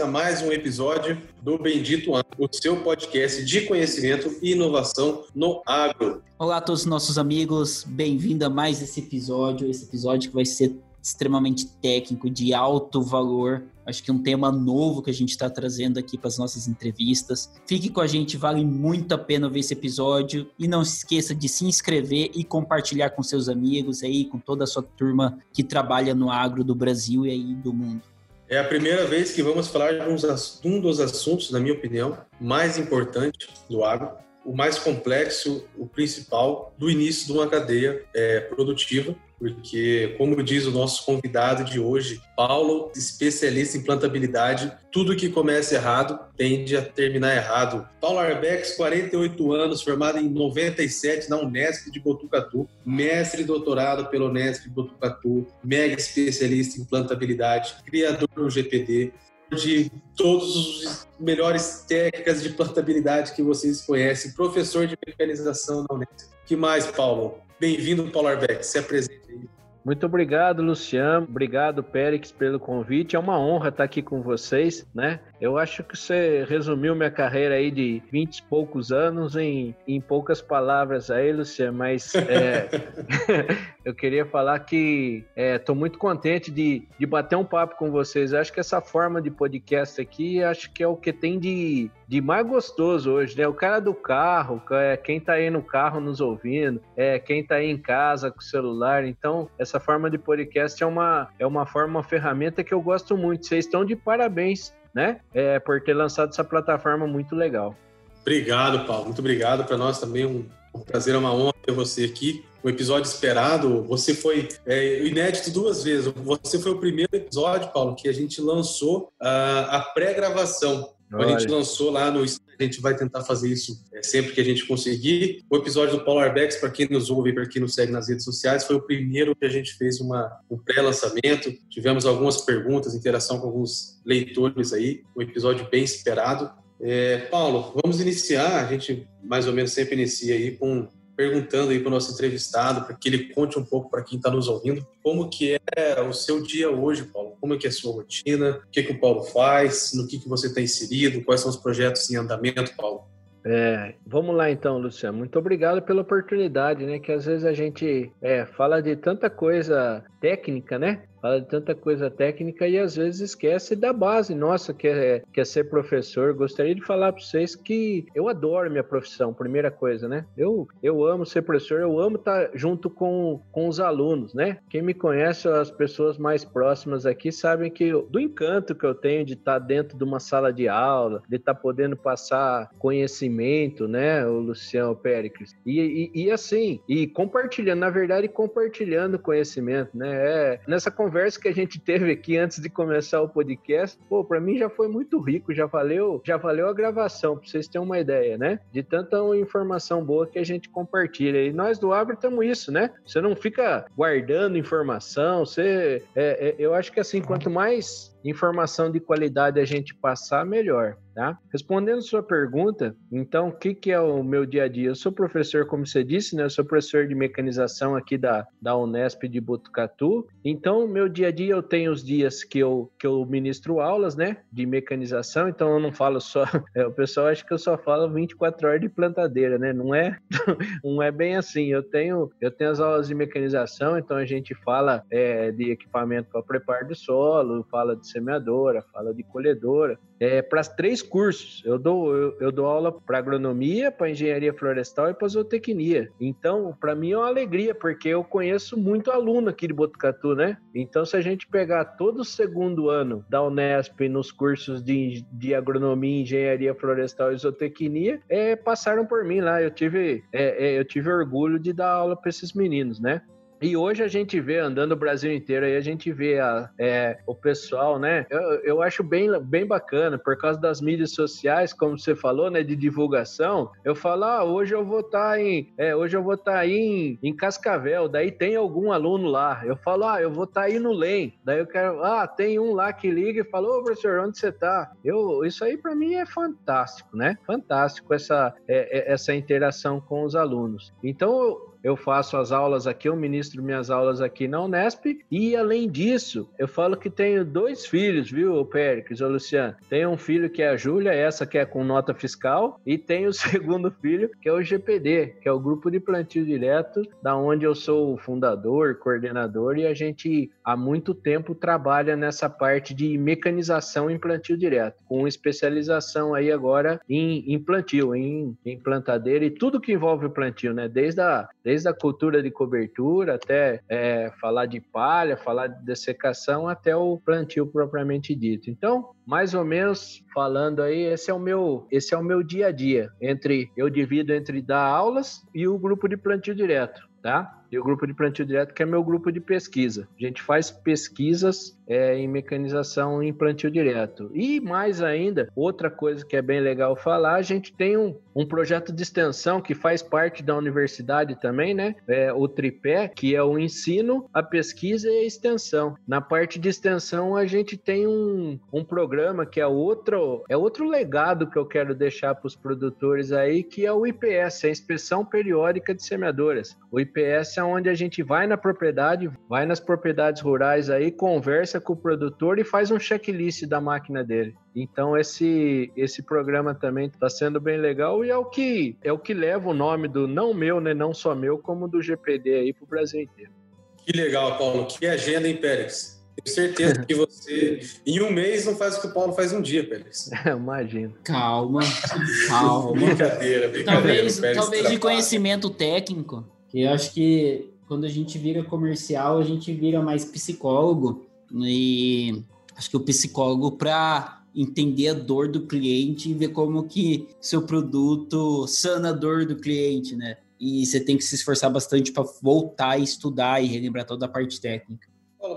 A mais um episódio do Bendito Agro, o seu podcast de conhecimento e inovação no agro. Olá a todos os nossos amigos, bem-vindo a mais esse episódio, esse episódio que vai ser extremamente técnico, de alto valor. Acho que é um tema novo que a gente está trazendo aqui para as nossas entrevistas. Fique com a gente, vale muito a pena ver esse episódio. E não se esqueça de se inscrever e compartilhar com seus amigos aí, com toda a sua turma que trabalha no agro do Brasil e aí do mundo. É a primeira vez que vamos falar de um dos assuntos, na minha opinião, mais importantes do agro, o mais complexo, o principal, do início de uma cadeia é, produtiva, porque, como diz o nosso convidado de hoje, Paulo, especialista em plantabilidade, tudo que começa errado tende a terminar errado. Paulo Arbex, 48 anos, formado em 97 na Unesp de Botucatu, mestre e doutorado pela Unesp de Botucatu, mega especialista em plantabilidade, criador do GPD, de todos os melhores técnicas de plantabilidade que vocês conhecem, professor de mecanização na Unesp. que mais, Paulo? Bem-vindo, Paulo Arbeck. Se apresente aí. Muito obrigado, Luciano. Obrigado, Périx, pelo convite. É uma honra estar aqui com vocês, né? Eu acho que você resumiu minha carreira aí de 20 e poucos anos em, em poucas palavras aí, Luciano, mas é, eu queria falar que estou é, muito contente de, de bater um papo com vocês. Eu acho que essa forma de podcast aqui, acho que é o que tem de, de mais gostoso hoje, né? O cara do carro, é quem está aí no carro nos ouvindo, é quem está aí em casa com o celular. Então, essa forma de podcast é uma, é uma forma, uma ferramenta que eu gosto muito. Vocês estão de parabéns né? É, por ter lançado essa plataforma muito legal. Obrigado, Paulo. Muito obrigado. Para nós também um, um prazer, uma honra ter você aqui. Um episódio esperado. Você foi é, inédito duas vezes. Você foi o primeiro episódio, Paulo, que a gente lançou uh, a pré-gravação. A gente lançou lá no a gente vai tentar fazer isso é, sempre que a gente conseguir. O episódio do Paulo Arbex, para quem nos ouve e para quem nos segue nas redes sociais, foi o primeiro que a gente fez uma, um pré-lançamento. Tivemos algumas perguntas, interação com alguns leitores aí, um episódio bem esperado. É, Paulo, vamos iniciar. A gente mais ou menos sempre inicia aí com perguntando aí para o nosso entrevistado, para que ele conte um pouco para quem está nos ouvindo, como que é o seu dia hoje, Paulo? Como é que é a sua rotina? O que, que o Paulo faz? No que, que você está inserido? Quais são os projetos em andamento, Paulo? É, vamos lá então, Luciano. Muito obrigado pela oportunidade, né? Que às vezes a gente é, fala de tanta coisa técnica, né? Fala de tanta coisa técnica e às vezes esquece da base nossa, que é, que é ser professor. Gostaria de falar para vocês que eu adoro minha profissão, primeira coisa, né? Eu, eu amo ser professor, eu amo estar junto com, com os alunos, né? Quem me conhece, as pessoas mais próximas aqui, sabem que eu, do encanto que eu tenho de estar dentro de uma sala de aula, de estar podendo passar conhecimento, né? O Luciano Péricles. E, e, e assim, e compartilhando, na verdade, compartilhando conhecimento, né? É, nessa conversa conversa que a gente teve aqui antes de começar o podcast, pô, para mim já foi muito rico, já valeu, já valeu a gravação, para vocês terem uma ideia, né? De tanta informação boa que a gente compartilha. E nós do Abra estamos isso, né? Você não fica guardando informação, você, é, é, eu acho que assim, quanto mais informação de qualidade a gente passar, melhor. Tá? Respondendo sua pergunta, então, o que, que é o meu dia a dia? Eu sou professor, como você disse, né? Eu sou professor de mecanização aqui da, da Unesp de Botucatu. Então, meu dia a dia, eu tenho os dias que eu, que eu ministro aulas, né? De mecanização. Então, eu não falo só... É, o pessoal acha que eu só falo 24 horas de plantadeira, né? Não é, não é bem assim. Eu tenho, eu tenho as aulas de mecanização, então a gente fala é, de equipamento para preparo do solo, fala de semeadora, fala de colhedora, é, para três cursos. Eu dou, eu, eu dou aula para agronomia, para engenharia florestal e para zootecnia. Então, para mim é uma alegria, porque eu conheço muito aluno aqui de Botucatu, né? Então, se a gente pegar todo o segundo ano da Unesp nos cursos de, de agronomia, engenharia florestal e zootecnia, é, passaram por mim lá. Eu tive, é, é, eu tive orgulho de dar aula para esses meninos, né? E hoje a gente vê, andando o Brasil inteiro, aí a gente vê a, é, o pessoal, né? Eu, eu acho bem, bem bacana, por causa das mídias sociais, como você falou, né? De divulgação. Eu falo, ah, hoje eu vou estar tá em. É, hoje eu vou estar tá em, em Cascavel, daí tem algum aluno lá. Eu falo, ah, eu vou estar tá aí no LEM. Daí eu quero, ah, tem um lá que liga e fala, ô professor, onde você tá? Eu, isso aí para mim é fantástico, né? Fantástico essa, é, é, essa interação com os alunos. Então, eu faço as aulas aqui, eu ministro minhas aulas aqui na Unesp, e além disso, eu falo que tenho dois filhos, viu, Péricles, Luciano? Tenho um filho que é a Júlia, essa que é com nota fiscal, e tenho o segundo filho, que é o GPD, que é o Grupo de Plantio Direto, da onde eu sou o fundador, coordenador, e a gente há muito tempo trabalha nessa parte de mecanização em plantio direto, com especialização aí agora em, em plantio, em, em plantadeira e tudo que envolve o plantio, né? Desde a desde a cultura de cobertura até é, falar de palha, falar de dessecação, até o plantio propriamente dito. Então, mais ou menos falando aí, esse é o meu, esse é o meu dia a dia. Entre eu divido entre dar aulas e o grupo de plantio direto, tá? E o grupo de plantio direto, que é meu grupo de pesquisa. A gente faz pesquisas é, em mecanização em plantio direto. E mais ainda, outra coisa que é bem legal falar, a gente tem um, um projeto de extensão que faz parte da universidade também, né? É, o tripé, que é o ensino, a pesquisa e a extensão. Na parte de extensão, a gente tem um, um programa que é outro, é outro legado que eu quero deixar para os produtores aí, que é o IPS, a Inspeção Periódica de Semeadoras. O IPS é onde a gente vai na propriedade, vai nas propriedades rurais aí, conversa com o produtor e faz um checklist da máquina dele. Então esse esse programa também está sendo bem legal e é o que é o que leva o nome do não meu, né, não só meu, como do GPD aí para o Brasil inteiro. Que legal, Paulo. Que agenda, hein, Pérez? Tenho certeza que você, em um mês, não faz o que o Paulo faz um dia, Pérez. Imagino. Calma, calma. brincadeira, brincadeira. Talvez, talvez de conhecimento técnico que eu acho que quando a gente vira comercial, a gente vira mais psicólogo. E acho que o psicólogo para entender a dor do cliente e ver como que seu produto sana a dor do cliente, né? E você tem que se esforçar bastante para voltar e estudar e relembrar toda a parte técnica.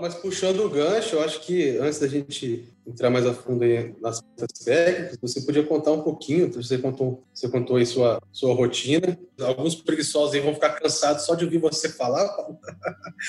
Mas puxando o gancho, eu acho que antes da gente entrar mais a fundo aí nas técnicas, você podia contar um pouquinho, você contou, você contou aí sua, sua rotina. Alguns preguiçosos aí vão ficar cansados só de ouvir você falar,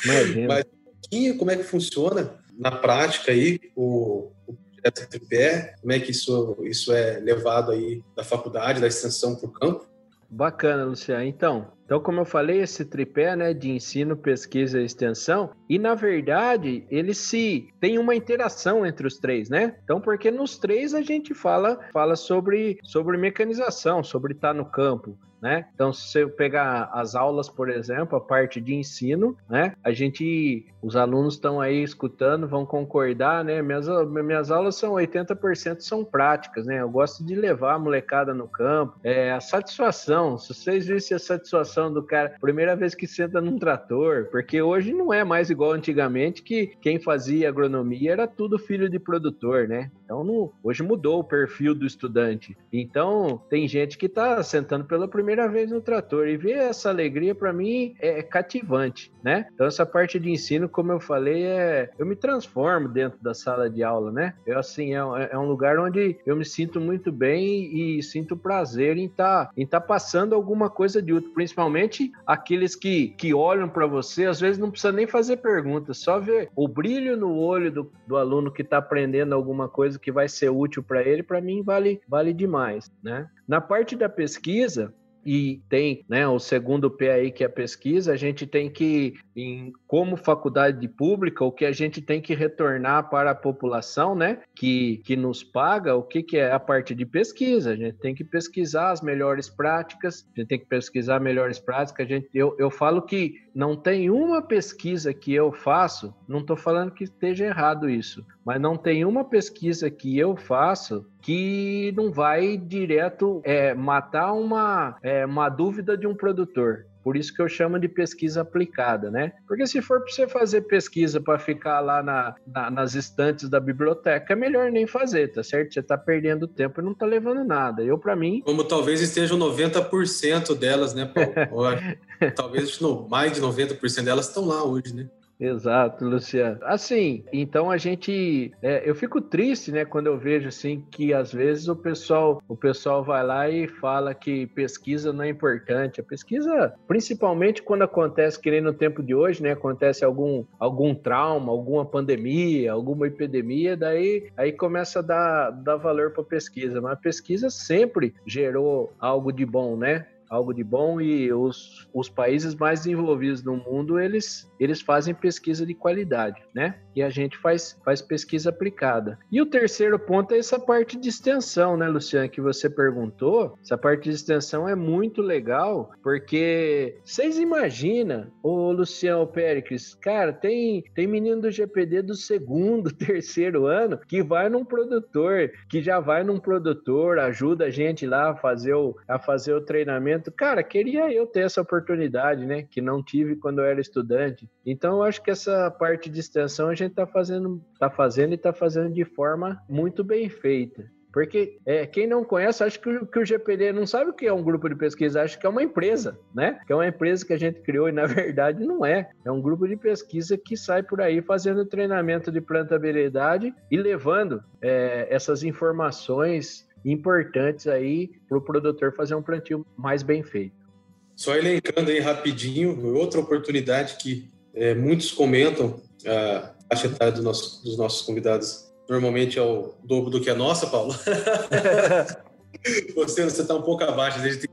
Imagina. Mas um pouquinho como é que funciona na prática aí o, o projeto tripé, como é que isso, isso é levado aí da faculdade, da extensão para o campo? Bacana, Luciano. Então, então, como eu falei, esse tripé né, de ensino, pesquisa e extensão, e na verdade, ele se tem uma interação entre os três, né? Então, porque nos três a gente fala, fala sobre, sobre mecanização, sobre estar no campo. Né? Então, se eu pegar as aulas, por exemplo, a parte de ensino, né? A gente, os alunos estão aí escutando, vão concordar, né? Minhas, minhas aulas são 80% são práticas, né? Eu gosto de levar a molecada no campo. É, a satisfação, se vocês vissem a satisfação do cara, primeira vez que senta num trator, porque hoje não é mais igual antigamente que quem fazia agronomia era tudo filho de produtor, né? Então, hoje mudou o perfil do estudante. Então, tem gente que está sentando pela primeira vez no trator e ver essa alegria, para mim, é cativante, né? Então, essa parte de ensino, como eu falei, é eu me transformo dentro da sala de aula, né? Eu, assim, é, é um lugar onde eu me sinto muito bem e sinto prazer em estar tá, tá passando alguma coisa de útil, principalmente aqueles que, que olham para você, às vezes não precisa nem fazer perguntas, só ver o brilho no olho do, do aluno que está aprendendo alguma coisa que vai ser útil para ele, para mim vale, vale demais, né? Na parte da pesquisa, e tem né, o segundo P aí que é pesquisa, a gente tem que, em, como faculdade pública, o que a gente tem que retornar para a população, né, que, que nos paga, o que, que é a parte de pesquisa. A gente tem que pesquisar as melhores práticas, a gente tem que pesquisar melhores práticas. A gente, eu, eu falo que não tem uma pesquisa que eu faço, não estou falando que esteja errado isso, mas não tem uma pesquisa que eu faço que não vai direto é, matar uma, é, uma dúvida de um produtor. Por isso que eu chamo de pesquisa aplicada, né? Porque se for para você fazer pesquisa para ficar lá na, na, nas estantes da biblioteca, é melhor nem fazer, tá certo? Você está perdendo tempo e não está levando nada. Eu, para mim. Como talvez estejam 90% delas, né, Paulo? talvez mais de 90% delas estão lá hoje, né? Exato, Luciano. Assim, então a gente, é, eu fico triste, né, quando eu vejo assim que às vezes o pessoal, o pessoal vai lá e fala que pesquisa não é importante. A pesquisa, principalmente quando acontece que nem no tempo de hoje, né, acontece algum algum trauma, alguma pandemia, alguma epidemia, daí aí começa a dar, dar valor para pesquisa. Mas a pesquisa sempre gerou algo de bom, né? Algo de bom e os, os países mais desenvolvidos no mundo, eles, eles fazem pesquisa de qualidade, né? E a gente faz, faz pesquisa aplicada. E o terceiro ponto é essa parte de extensão, né, Luciano, que você perguntou. Essa parte de extensão é muito legal, porque vocês imaginam, o Luciano Péricles, cara, tem, tem menino do GPD do segundo, terceiro ano que vai num produtor, que já vai num produtor, ajuda a gente lá a fazer o, a fazer o treinamento momento, cara, queria eu ter essa oportunidade, né? Que não tive quando eu era estudante. Então, eu acho que essa parte de extensão a gente está fazendo, tá fazendo e está fazendo de forma muito bem feita. Porque é, quem não conhece, acha que o, que o GPD não sabe o que é um grupo de pesquisa, acha que é uma empresa, né? Que é uma empresa que a gente criou e na verdade não é. É um grupo de pesquisa que sai por aí fazendo treinamento de plantabilidade e levando é, essas informações importantes aí para o produtor fazer um plantio mais bem feito. Só elencando aí rapidinho, outra oportunidade que é, muitos comentam, a faixa etária do nosso, dos nossos convidados normalmente é o dobro do que a nossa, Paulo. você está um pouco abaixo, desde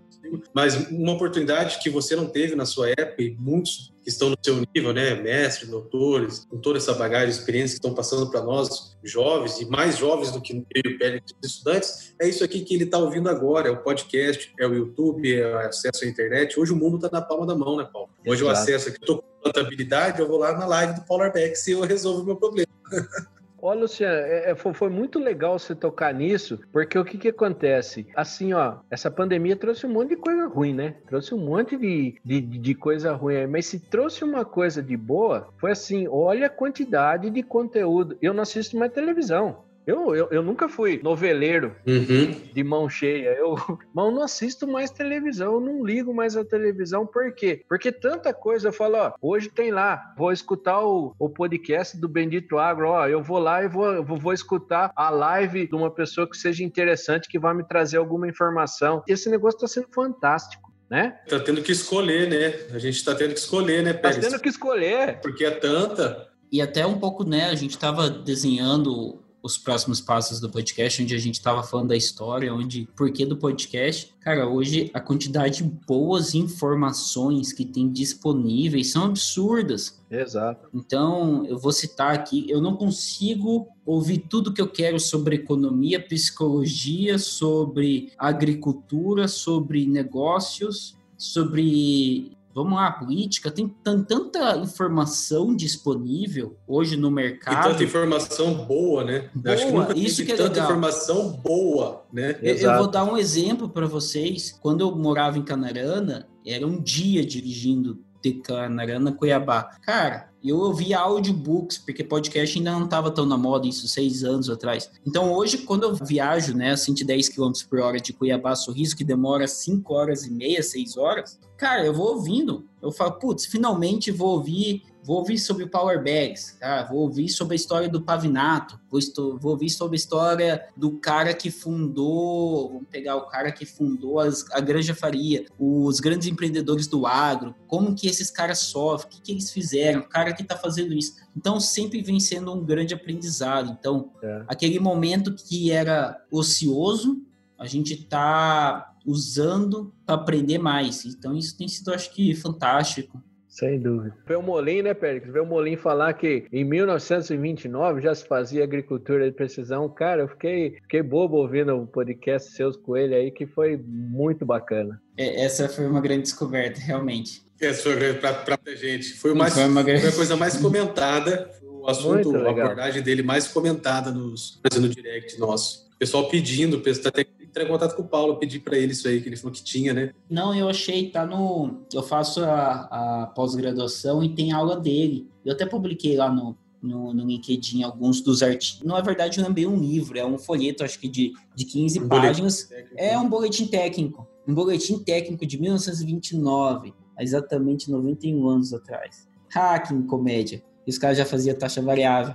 mas uma oportunidade que você não teve na sua época e muitos que estão no seu nível, né, mestres, doutores, com toda essa bagagem de experiência que estão passando para nós, jovens e mais jovens do que no meio pele dos estudantes, é isso aqui que ele está ouvindo agora, é o podcast, é o YouTube, é o acesso à internet. Hoje o mundo está na palma da mão, né, Paulo? Hoje Exato. eu acesso aqui, estou com contabilidade, eu vou lá na live do Paulo Arbex e eu resolvo o meu problema. Ó, Luciano, é, é foi muito legal você tocar nisso, porque o que que acontece? Assim, ó, essa pandemia trouxe um monte de coisa ruim, né? Trouxe um monte de, de, de coisa ruim, mas se trouxe uma coisa de boa, foi assim, olha a quantidade de conteúdo. Eu não assisto mais televisão. Eu, eu, eu, nunca fui noveleiro uhum. de mão cheia. Eu, mas não assisto mais televisão, eu não ligo mais a televisão. Por quê? Porque tanta coisa. Eu falo, ó, hoje tem lá, vou escutar o, o podcast do Bendito Agro, ó, eu vou lá e vou, vou, vou escutar a live de uma pessoa que seja interessante, que vai me trazer alguma informação. Esse negócio está sendo fantástico. Né? Tá tendo que escolher, né? A gente tá tendo que escolher, né, Pérez? Tá tendo que escolher. Porque é tanta. E até um pouco, né? A gente tava desenhando os próximos passos do podcast, onde a gente estava falando da história, onde porquê do podcast. Cara, hoje a quantidade de boas informações que tem disponíveis são absurdas. Exato. Então, eu vou citar aqui, eu não consigo ouvir tudo que eu quero sobre economia, psicologia, sobre agricultura, sobre negócios, sobre vamos lá, política, tem tanta informação disponível hoje no mercado. E tanta informação boa, né? Boa, Acho que nunca isso que é tanta legal. informação boa, né? Eu, eu, vou dar um exemplo para vocês. Quando eu morava em Canarana, era um dia dirigindo de Canarana, Cuiabá. Cara, eu ouvia audiobooks, porque podcast ainda não estava tão na moda, isso seis anos atrás. Então hoje, quando eu viajo, né, 110 km por hora de Cuiabá a Sorriso, que demora 5 horas e meia, 6 horas, cara, eu vou ouvindo. Eu falo, putz, finalmente vou ouvir vou ouvir sobre o Power Bags, tá? vou ouvir sobre a história do Pavinato, vou, vou ouvir sobre a história do cara que fundou, vamos pegar o cara que fundou as, a Granja Faria, os grandes empreendedores do agro, como que esses caras sofrem, o que, que eles fizeram, o cara que está fazendo isso. Então, sempre vem sendo um grande aprendizado. Então, é. aquele momento que era ocioso, a gente está usando para aprender mais. Então, isso tem sido, acho que, fantástico. Sem dúvida. o Molim, né, Pérez? o Molim falar que em 1929 já se fazia agricultura de precisão. Cara, eu fiquei, fiquei bobo ouvindo o podcast seus com ele aí, que foi muito bacana. É, essa foi uma grande descoberta, realmente. Essa foi grande para a gente. Foi, mais, foi, uma grande... foi a coisa mais comentada, o assunto, a abordagem dele mais comentada nos, no direct nosso. O pessoal pedindo, o pessoal até entrar em contato com o Paulo, pedir para ele isso aí, que ele falou que tinha, né? Não, eu achei, tá no. Eu faço a, a pós-graduação e tem aula dele. Eu até publiquei lá no, no, no LinkedIn alguns dos artigos. Não é verdade, eu lembrei um livro, é um folheto, acho que de, de 15 um páginas. É um boletim técnico. Um boletim técnico de 1929, exatamente 91 anos atrás. Hacking, comédia. Os caras já faziam taxa variável.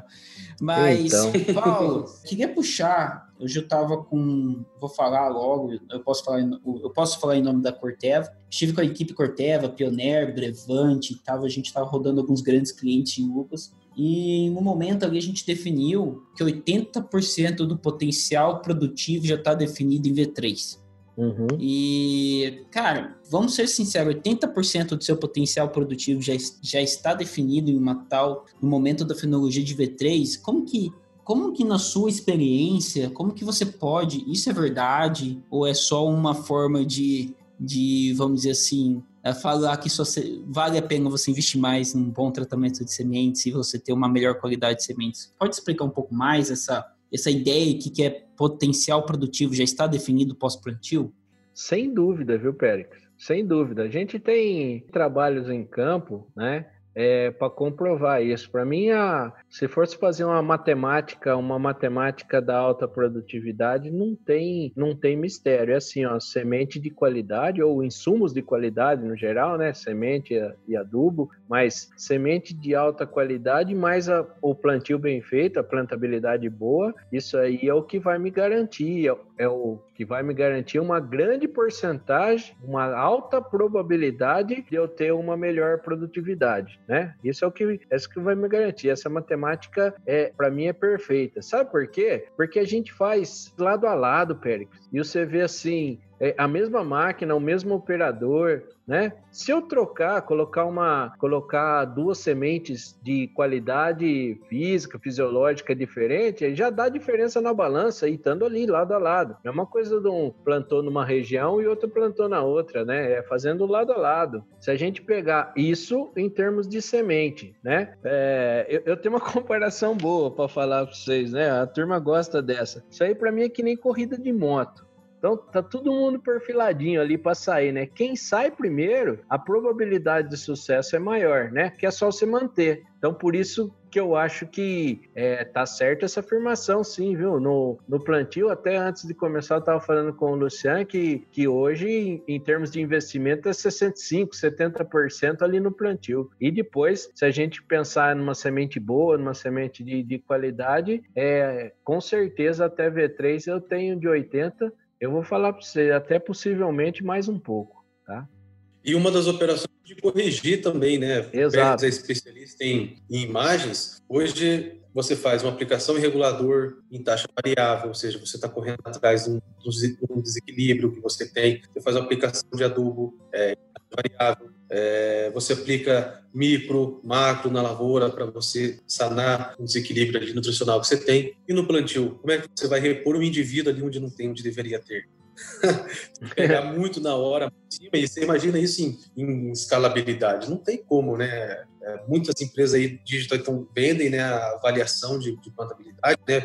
Mas, então. Paulo, queria puxar. Hoje eu estava com. Vou falar logo, eu posso falar, eu posso falar em nome da Corteva. Estive com a equipe Corteva, Pioneer, Brevante, tava, a gente estava rodando alguns grandes clientes em Lucas. E no momento ali a gente definiu que 80% do potencial produtivo já está definido em V3. Uhum. E, cara, vamos ser sinceros, 80% do seu potencial produtivo já, já está definido em uma tal, no momento da fenologia de V3. Como que, como que na sua experiência, como que você pode, isso é verdade? Ou é só uma forma de, de vamos dizer assim, é falar que só vale a pena você investir mais num bom tratamento de sementes e você ter uma melhor qualidade de sementes? Pode explicar um pouco mais essa essa ideia que, que é potencial produtivo já está definido pós-plantio? Sem dúvida, viu, Périx? Sem dúvida. A gente tem trabalhos em campo, né? É, para comprovar isso. Para mim, a, se fosse fazer uma matemática, uma matemática da alta produtividade, não tem, não tem mistério. É assim, ó, semente de qualidade ou insumos de qualidade no geral, né? Semente e adubo, mas semente de alta qualidade mais a, o plantio bem feito, a plantabilidade boa, isso aí é o que vai me garantir, é, é o que vai me garantir uma grande porcentagem, uma alta probabilidade de eu ter uma melhor produtividade, né? Isso é o que, é isso que vai me garantir. Essa matemática é, para mim, é perfeita. Sabe por quê? Porque a gente faz lado a lado, Péricles. E você vê assim, é a mesma máquina, o mesmo operador, né? Se eu trocar, colocar uma, colocar duas sementes de qualidade física, fisiológica diferente, já dá diferença na balança e estando ali lado a lado. É uma coisa de um plantou numa região e outro plantou na outra, né? É fazendo lado a lado. Se a gente pegar isso em termos de semente, né? É, eu, eu, tenho uma comparação boa para falar para vocês, né? A turma gosta dessa. Isso aí para mim é que nem corrida de moto. Então tá todo mundo perfiladinho ali para sair, né? Quem sai primeiro, a probabilidade de sucesso é maior, né? Que é só se manter. Então por isso que eu acho que é, tá certa essa afirmação, sim, viu? No, no plantio, até antes de começar, eu estava falando com o Luciano que, que hoje, em, em termos de investimento, é 65%, 70% ali no plantio. E depois, se a gente pensar numa semente boa, numa semente de, de qualidade, é, com certeza até V3 eu tenho de 80%, eu vou falar para você, até possivelmente mais um pouco, tá? E uma das operações de corrigir também, né? Exato. é especialista em, em, imagens. Hoje você faz uma aplicação em regulador em taxa variável, ou seja, você está correndo atrás de um, de desequilíbrio que você tem. Você faz uma aplicação de adubo é, em taxa variável. É, você aplica micro, macro na lavoura para você sanar um desequilíbrio ali nutricional que você tem. E no plantio, como é que você vai repor um indivíduo ali onde não tem, onde deveria ter? pegar muito na hora e você imagina isso em, em escalabilidade não tem como né é, muitas empresas aí digital então vendem né a avaliação de, de plantabilidade né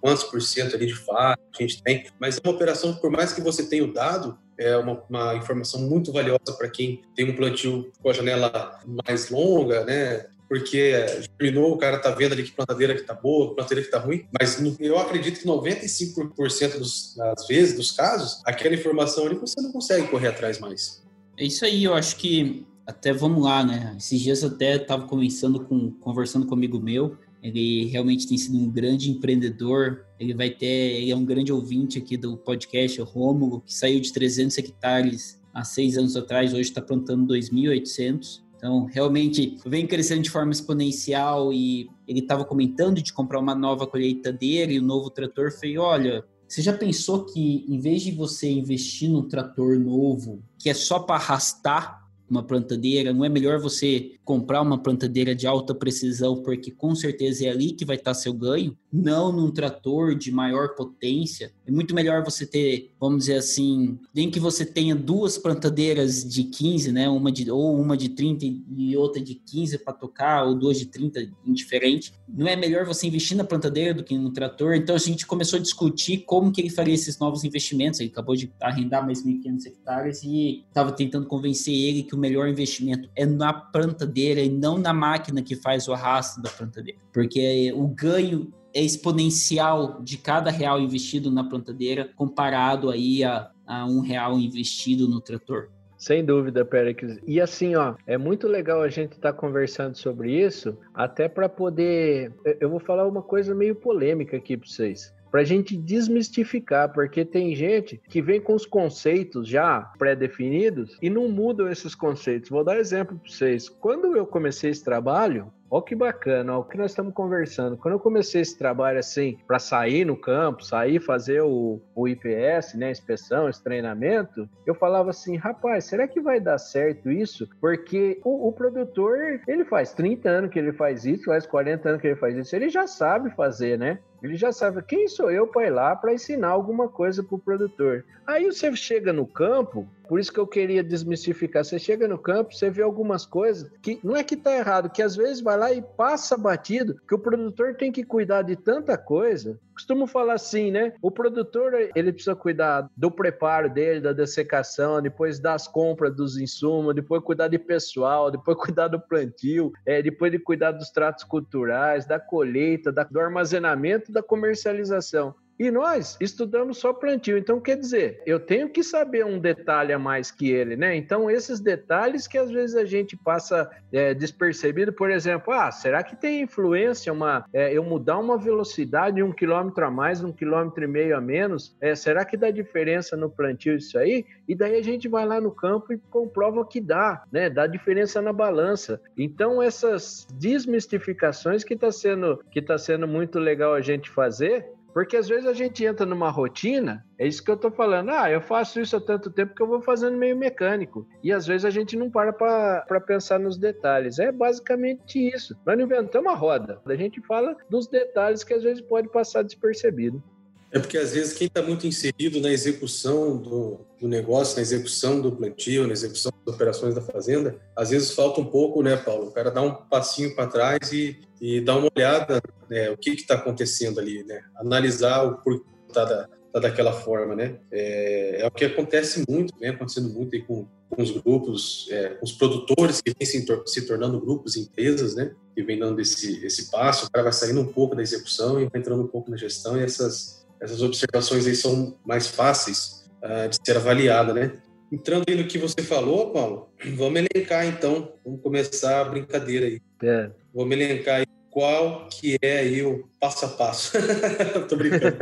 quantos por cento ali de fato a gente tem mas é uma operação por mais que você tenha o dado é uma, uma informação muito valiosa para quem tem um plantio com a janela mais longa, né? Porque germinou, o cara tá vendo ali que plantadeira que tá boa, plantadeira que tá ruim, mas eu acredito que 95% dos, das vezes, dos casos, aquela informação ali você não consegue correr atrás mais. É isso aí, eu acho que até vamos lá, né? Esses dias até estava conversando com, conversando com um amigo meu, ele realmente tem sido um grande empreendedor. Ele vai ter, ele é um grande ouvinte aqui do podcast, o Rômulo, que saiu de 300 hectares há seis anos atrás, hoje está plantando 2.800. Então, realmente, vem crescendo de forma exponencial e ele estava comentando de comprar uma nova colheitadeira e um novo trator. Falei, olha, você já pensou que em vez de você investir num trator novo, que é só para arrastar, uma plantadeira, não é melhor você comprar uma plantadeira de alta precisão, porque com certeza é ali que vai estar seu ganho, não num trator de maior potência. É muito melhor você ter, vamos dizer assim, nem que você tenha duas plantadeiras de 15, né, uma de ou uma de 30 e outra de 15 para tocar, ou duas de 30 indiferente. Não é melhor você investir na plantadeira do que no trator? Então a gente começou a discutir como que ele faria esses novos investimentos. Ele acabou de arrendar mais 1.500 hectares e estava tentando convencer ele que o melhor investimento é na plantadeira e não na máquina que faz o arrasto da plantadeira. Porque o ganho é exponencial de cada real investido na plantadeira comparado aí a, a um real investido no trator. Sem dúvida, Pérez. E assim, ó, é muito legal a gente estar tá conversando sobre isso, até para poder. Eu vou falar uma coisa meio polêmica aqui para vocês para a gente desmistificar, porque tem gente que vem com os conceitos já pré-definidos e não mudam esses conceitos. Vou dar exemplo para vocês. Quando eu comecei esse trabalho, Olha que bacana, o que nós estamos conversando. Quando eu comecei esse trabalho assim, para sair no campo, sair fazer o, o IPS, né, inspeção, esse treinamento, eu falava assim, rapaz, será que vai dar certo isso? Porque o, o, produtor, ele faz 30 anos que ele faz isso, faz 40 anos que ele faz isso, ele já sabe fazer, né? Ele já sabe quem sou eu para ir lá para ensinar alguma coisa para o produtor. Aí você chega no campo, por isso que eu queria desmistificar. Você chega no campo, você vê algumas coisas que não é que tá errado, que às vezes vai lá e passa batido, que o produtor tem que cuidar de tanta coisa. Costumo falar assim, né? O produtor ele precisa cuidar do preparo dele, da dessecação, depois das compras dos insumos, depois cuidar de pessoal, depois cuidar do plantio, é, depois de cuidar dos tratos culturais, da colheita, da, do armazenamento, da comercialização. E nós estudamos só plantio. Então, quer dizer, eu tenho que saber um detalhe a mais que ele, né? Então, esses detalhes que às vezes a gente passa é, despercebido, por exemplo, ah, será que tem influência uma, é, eu mudar uma velocidade um quilômetro a mais, um quilômetro e meio a menos? É, será que dá diferença no plantio isso aí? E daí a gente vai lá no campo e comprova que dá, né? Dá diferença na balança. Então, essas desmistificações que está sendo, que tá sendo muito legal a gente fazer, porque às vezes a gente entra numa rotina, é isso que eu tô falando. Ah, eu faço isso há tanto tempo que eu vou fazendo meio mecânico. E às vezes a gente não para para pensar nos detalhes. É basicamente isso. Nós não inventamos a roda. A gente fala dos detalhes que às vezes pode passar despercebido. É porque às vezes quem está muito inserido na execução do, do, negócio, na execução do plantio, na execução das operações da fazenda, às vezes falta um pouco, né, Paulo? O cara dá um passinho para trás e, e dá uma olhada, né, o que está acontecendo ali, né? Analisar o porquê está da, tá daquela forma, né? É, é, o que acontece muito, vem acontecendo muito aí com, com os grupos, é, com os produtores que vêm se, se, tornando grupos, empresas, né? Que vem dando esse, esse passo, o cara vai saindo um pouco da execução e vai entrando um pouco na gestão e essas essas observações aí são mais fáceis uh, de ser avaliada, né? Entrando aí no que você falou, Paulo, vamos elencar então, vamos começar a brincadeira aí. É. Vamos elencar aí qual que é aí o passo a passo. Tô brincando.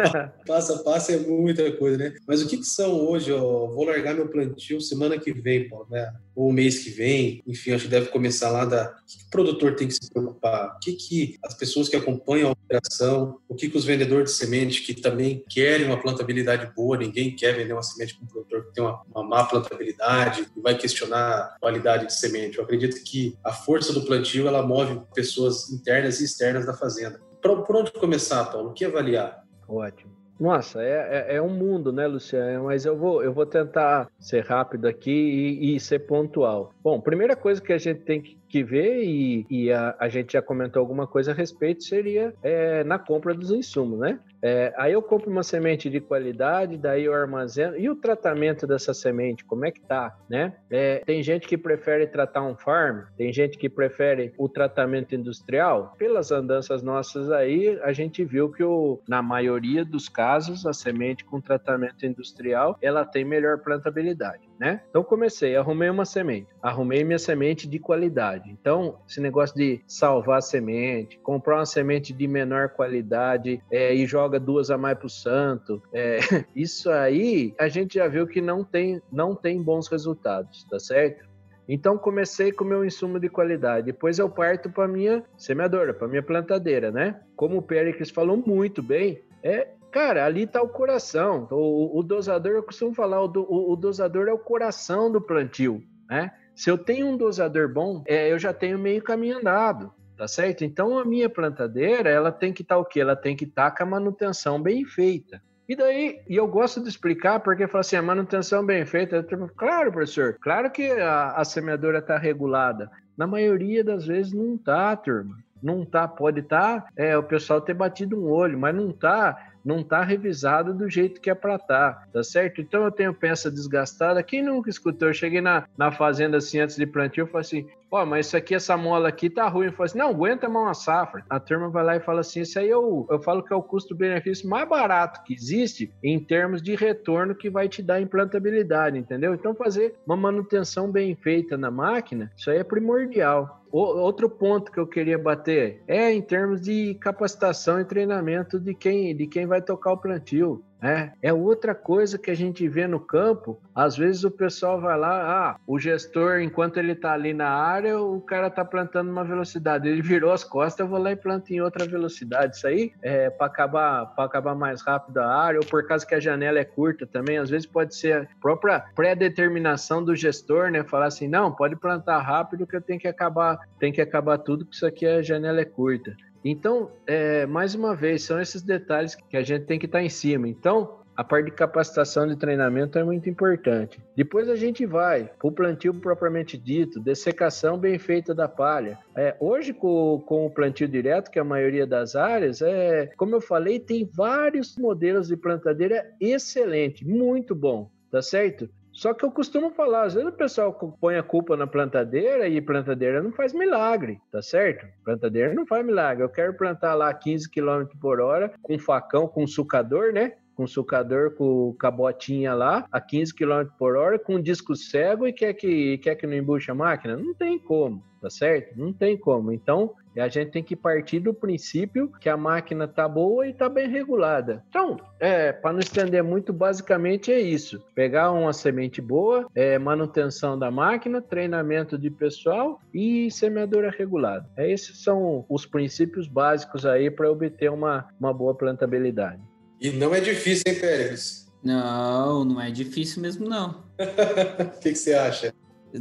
passo a passo é muita coisa, né? Mas o que, que são hoje? Ó, vou largar meu plantio semana que vem, pô, né? ou mês que vem. Enfim, acho que deve começar lá da. O que, que o produtor tem que se preocupar? O que, que as pessoas que acompanham a operação, o que, que os vendedores de semente que também querem uma plantabilidade boa, ninguém quer vender uma semente com um produtor que tem uma, uma má plantabilidade e vai questionar a qualidade de semente. Eu acredito que a força do plantio ela move pessoas internas e externas da fazenda por onde começar, Paulo? O que avaliar? Ótimo. Nossa, é, é, é, um mundo, né, Luciano? Mas eu vou, eu vou tentar ser rápido aqui e, e ser pontual. Bom, primeira coisa que a gente tem que que vê, e, e a, a, gente já comentou alguma coisa a respeito, seria é, na compra dos insumos, né? É, aí eu compro uma semente de qualidade, daí eu armazeno. E o tratamento dessa semente, como é que tá, né? É, tem gente que prefere tratar um farm, tem gente que prefere o tratamento industrial. Pelas andanças nossas aí, a gente viu que o, na maioria dos casos, a semente com tratamento industrial, ela tem melhor plantabilidade né? Então comecei, arrumei uma semente, arrumei minha semente de qualidade. Então, esse negócio de salvar a semente, comprar uma semente de menor qualidade é, e joga duas a mais pro santo, é, isso aí a gente já viu que não tem, não tem bons resultados, tá certo? Então comecei com meu insumo de qualidade. Depois eu parto para minha semeadora, para minha plantadeira, né? Como o Péricles falou muito bem, é Cara, ali está o coração. O, o, dosador, eu costumo falar, o, o, o, dosador é o coração do plantio, né? Se eu tenho um dosador bom, é, eu já tenho meio caminho andado tá certo? Então a minha plantadeira, ela tem que estar tá, o quê? Ela tem que estar tá com a manutenção bem feita. E daí, e eu gosto de explicar porque fala assim, a manutenção bem feita. Eu, claro, professor, claro que a, a semeadora está regulada. Na maioria das vezes não tá, turma. Não tá, pode estar tá, é, o pessoal ter batido um olho, mas não tá não está revisado do jeito que é para estar, tá, tá certo? Então eu tenho peça desgastada. Quem nunca escutou? Eu cheguei na, na fazenda assim antes de plantio, eu falei assim: ó, mas isso aqui, essa mola aqui tá ruim. Falei assim: não, aguenta uma safra. A turma vai lá e fala assim: isso aí eu, eu falo que é o custo-benefício mais barato que existe em termos de retorno que vai te dar implantabilidade, entendeu? Então fazer uma manutenção bem feita na máquina, isso aí é primordial. O, outro ponto que eu queria bater é em termos de capacitação e treinamento de quem, de quem vai tocar o plantio. É, é outra coisa que a gente vê no campo. Às vezes o pessoal vai lá, ah, o gestor, enquanto ele está ali na área, o cara está plantando uma velocidade. Ele virou as costas, eu vou lá e planto em outra velocidade. Isso aí é para acabar, acabar mais rápido a área, ou por causa que a janela é curta também. Às vezes pode ser a própria pré-determinação do gestor, né? Falar assim, não, pode plantar rápido que eu tenho que acabar, tem que acabar tudo, que isso aqui a janela é curta. Então, é, mais uma vez, são esses detalhes que a gente tem que estar tá em cima. Então, a parte de capacitação de treinamento é muito importante. Depois a gente vai para o plantio propriamente dito, dessecação bem feita da palha. É, hoje, com, com, o plantio direto, que é a maioria das áreas, é, como eu falei, tem vários modelos de plantadeira excelente, muito bom, tá certo? Só que eu costumo falar, às vezes o pessoal põe a culpa na plantadeira e plantadeira não faz milagre, tá certo? Plantadeira não faz milagre. Eu quero plantar lá 15 km por hora com facão, com sucador, né? Com sucador com cabotinha lá a 15 km por hora com disco cego e quer que quer que não embuche a máquina? Não tem como, tá certo? Não tem como. Então, a gente tem que partir do princípio que a máquina tá boa e tá bem regulada. Então, é, para não estender muito, basicamente é isso: pegar uma semente boa, é, manutenção da máquina, treinamento de pessoal e semeadura regulada. É, esses são os princípios básicos aí para obter uma, uma boa plantabilidade. E não é difícil, hein, Pérez? Não, não é difícil mesmo, não. O que, que você acha?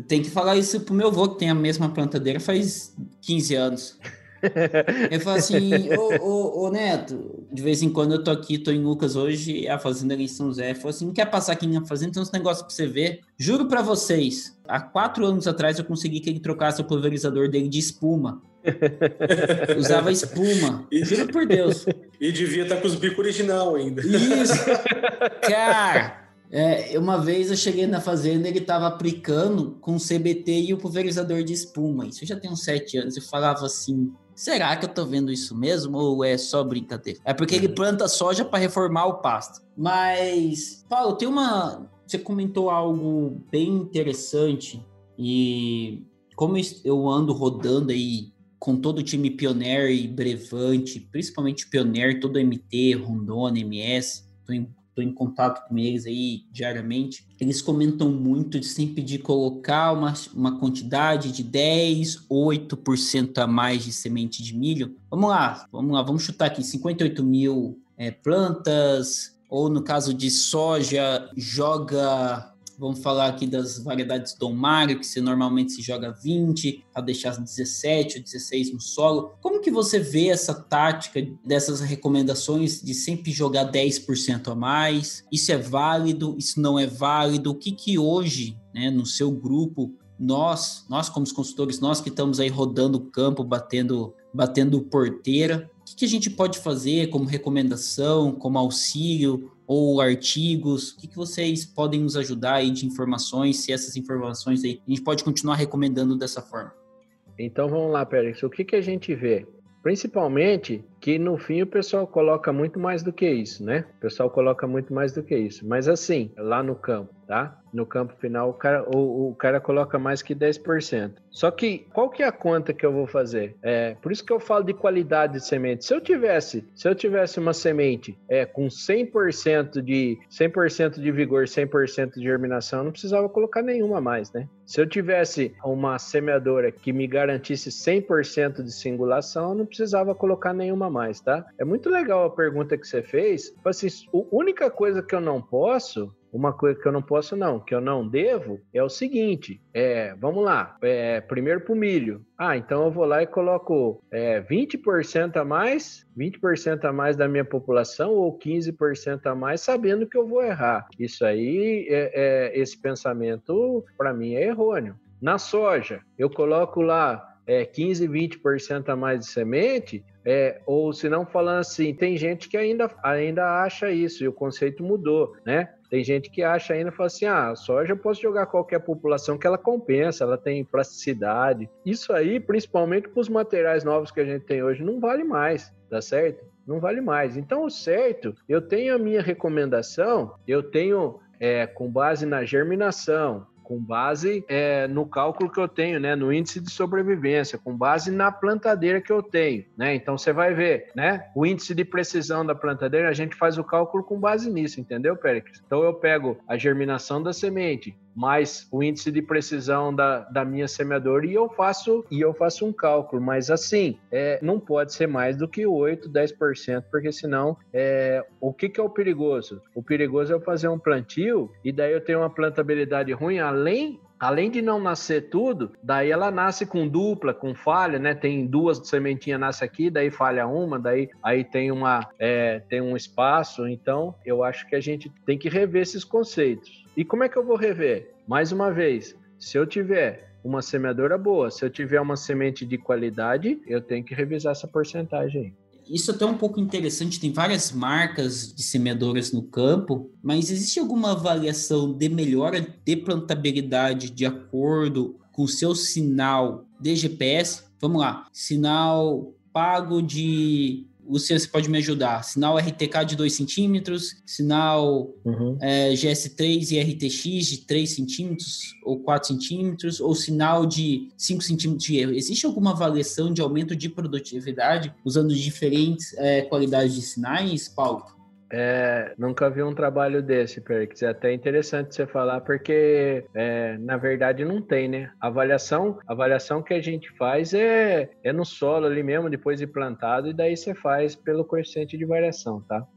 Tem que falar isso pro meu avô, que tem a mesma plantadeira faz 15 anos. Ele fala assim, ô, ô, ô, Neto, de vez em quando eu tô aqui, tô em Lucas hoje, a fazenda ali em São José, falou assim, não quer passar aqui na fazenda, tem uns negócios pra você ver. Juro pra vocês, há quatro anos atrás eu consegui que ele trocasse o pulverizador dele de espuma. Usava espuma. E, Juro por Deus. E devia estar tá com os bicos original ainda. Isso! Cara, é, uma vez eu cheguei na fazenda, ele estava aplicando com CBT e o pulverizador de espuma. Isso já tem uns sete anos. Eu falava assim: será que eu tô vendo isso mesmo ou é só brincadeira? É porque ele planta soja para reformar o pasto. Mas, Paulo, tem uma. Você comentou algo bem interessante e como eu ando rodando aí com todo o time Pioneer e Brevante, principalmente Pioneer, todo MT, Rondônia, MS, tô em, em contato com eles aí diariamente. Eles comentam muito de sempre de colocar uma, uma quantidade de 10, 8% a mais de semente de milho. Vamos lá, vamos lá, vamos chutar aqui, 58 mil é, plantas, ou no caso de soja, joga Vamos falar aqui das variedades Dom Mário, que se normalmente se joga 20, para deixar 17 ou 16 no solo. Como que você vê essa tática dessas recomendações de sempre jogar 10% a mais? Isso é válido? Isso não é válido? O que que hoje, né, no seu grupo, nós, nós como consultores, nós que estamos aí rodando o campo, batendo, batendo porteira, o que, que a gente pode fazer como recomendação, como auxílio, ou artigos? O que, que vocês podem nos ajudar aí de informações? Se essas informações aí a gente pode continuar recomendando dessa forma? Então vamos lá, Pérez. O que, que a gente vê? Principalmente que no fim o pessoal coloca muito mais do que isso, né? O pessoal coloca muito mais do que isso. Mas assim, lá no campo, tá? No campo final, o cara, o, o cara coloca mais que 10%. Só que qual que é a conta que eu vou fazer? É, por isso que eu falo de qualidade de semente. Se eu tivesse, se eu tivesse uma semente é, com 100% de 100% de vigor, 100% de germinação, não precisava colocar nenhuma mais, né? Se eu tivesse uma semeadora que me garantisse 100% de singulação, eu não precisava colocar nenhuma mais, tá? É muito legal a pergunta que você fez. Assim, a única coisa que eu não posso uma coisa que eu não posso não, que eu não devo, é o seguinte, é, vamos lá, é, primeiro para o milho. Ah, então eu vou lá e coloco é, 20% a mais, 20% a mais da minha população ou 15% a mais, sabendo que eu vou errar. Isso aí, é, é esse pensamento, para mim, é errôneo. Na soja, eu coloco lá é, 15, 20% a mais de semente, é, ou se não falando assim, tem gente que ainda, ainda acha isso e o conceito mudou, né? Tem gente que acha ainda, fala assim, ah, soja eu posso jogar qualquer população que ela compensa, ela tem plasticidade. Isso aí, principalmente para os materiais novos que a gente tem hoje, não vale mais, tá certo? Não vale mais. Então, o certo, eu tenho a minha recomendação, eu tenho é, com base na germinação, com base é, no cálculo que eu tenho, né, no índice de sobrevivência, com base na plantadeira que eu tenho, né? Então você vai ver, né, o índice de precisão da plantadeira, a gente faz o cálculo com base nisso, entendeu, Péricles? Então eu pego a germinação da semente, mais o índice de precisão da, da minha semeadora e eu faço e eu faço um cálculo, mas assim, é, não pode ser mais do que 8, 10%, porque senão é, o que, que é o perigoso? O perigoso é eu fazer um plantio e daí eu tenho uma plantabilidade ruim, além além de não nascer tudo, daí ela nasce com dupla, com falha, né? Tem duas sementinhas nasce aqui, daí falha uma, daí aí tem uma é, tem um espaço. Então, eu acho que a gente tem que rever esses conceitos. E como é que eu vou rever? Mais uma vez, se eu tiver uma semeadora boa, se eu tiver uma semente de qualidade, eu tenho que revisar essa porcentagem Isso é até um pouco interessante, tem várias marcas de semeadoras no campo, mas existe alguma avaliação de melhora de plantabilidade de acordo com o seu sinal de GPS? Vamos lá, sinal pago de Luciano, você pode me ajudar. Sinal RTK de 2 centímetros, sinal uhum. é, GS3 e RTX de 3 centímetros ou 4 centímetros, ou sinal de 5 centímetros de erro. Existe alguma avaliação de aumento de produtividade usando diferentes é, qualidades de sinais, Paulo? É, nunca vi um trabalho desse, Perix. É até interessante você falar, porque é, na verdade não tem, né? A avaliação, a avaliação que a gente faz é, é no solo ali mesmo, depois de plantado, e daí você faz pelo coeficiente de variação, tá?